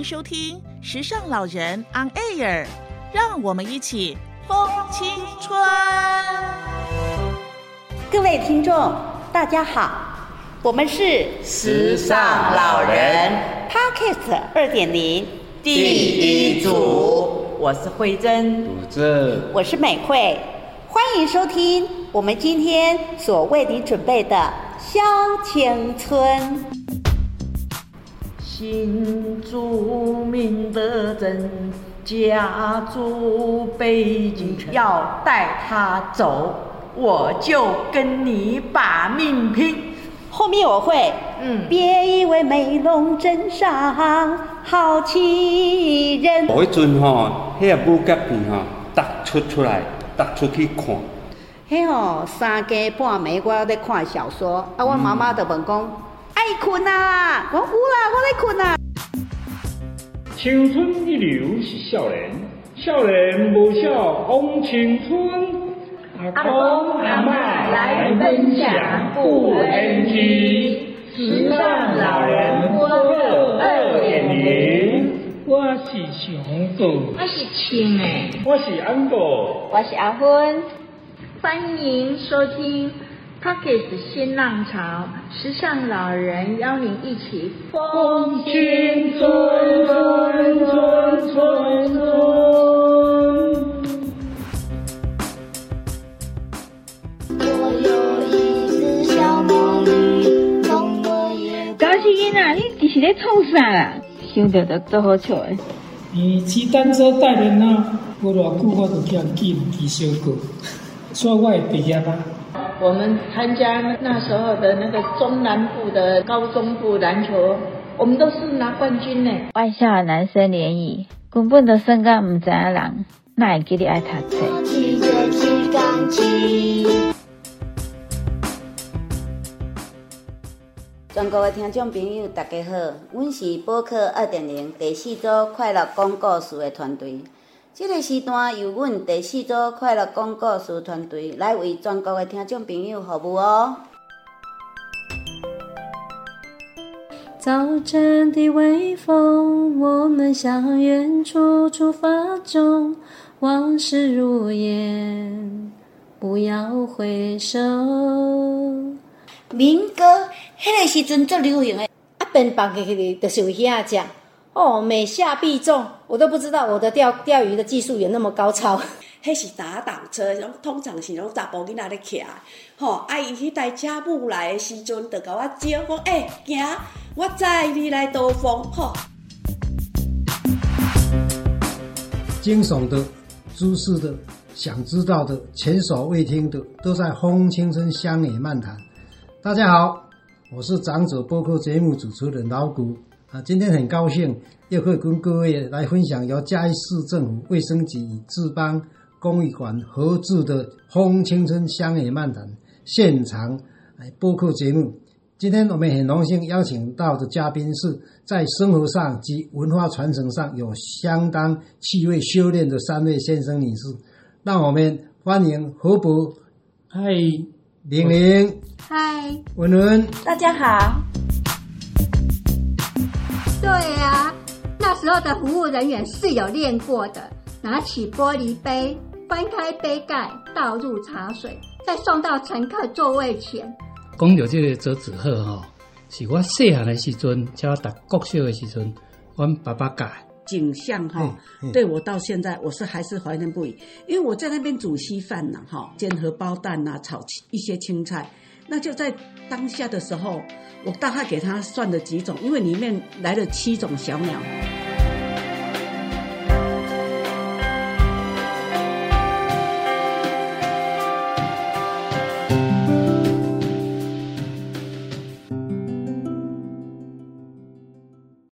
迎收听《时尚老人 On Air》，让我们一起疯青春。各位听众，大家好，我们是时尚老人 Podcast 二点零第一组，我是慧珍，我是美惠，欢迎收听我们今天所为你准备的《萧青春》。新著名的人家住北京城，要带他走，我就跟你把命拼。后面我会，嗯别以为美容真上好欺人。嗰陣吼，迄个武甲片吼，突出出来，突出去看。迄吼三更半暝我咧看小说，啊，我妈妈就問講愛困啊，我有啦，我咧困啊。青春一流是少年，少年无少枉青春。阿公阿嬷来分享不 NG，时尚老人播客二点零。我是熊哥，我是青诶，我是安哥。我是阿芬，欢迎收听 Pockets 新浪潮，时尚老人邀您一起疯青春，春春春春。我有一个小魔女，从我也高兴囡仔，你这是咧创啥啦？想到就做好笑诶。你骑单车带人啊，无偌久我就叫记记小过，所以我会毕业啊。我们参加那时候的那个中南部的高中部篮球，我们都是拿冠军呢。外校的男生联谊，根本都算甲毋知影人，那会记你爱读册？全国的听众朋友，大家好，阮是播客二点零第四组快乐讲故事的团队。这个时段由阮第四组快乐讲故事团队来为全国的听众朋友服务哦。早晨的微风，我们向远处出发中，往事如烟，不要回首。民歌，迄个时阵最流行的，啊，边放进去就是有遐只。哦，每下必中，我都不知道我的钓钓鱼的技术有那么高超。迄是打挡车，拢通常是拢查甫囡仔咧骑，吼，啊伊迄台车母来的时阵，就甲我招讲，诶、行，我载你来兜风，吼。惊悚的、知识的、想知道的、前所未听的，都在《风青春乡野漫谈》。大家好，我是长者播客节目主持人老谷啊，今天很高兴又可以跟各位来分享由嘉义市政府卫生局与志邦公益馆合制的《风青春乡野漫谈》现场来播客节目。今天我们很荣幸邀请到的嘉宾是在生活上及文化传承上有相当趣味修炼的三位先生女士，让我们欢迎何博、嗨，玲玲、嗨，文文。大家好。对呀、那时候的服务人员是有练过的，拿起玻璃杯，翻开杯盖，倒入茶水，再送到乘客座位前。讲到这个折纸鹤吼，是我细汉的时阵，叫我读国小的时阵，我爸爸教的。景象哈嗯，嗯对我到现在我是还是怀念不已，因为我在那边煮稀饭呐，哈，煎荷包蛋呐，炒一些青菜，那就在当下的时候，我大概给他算了几种，因为里面来了七种小鸟，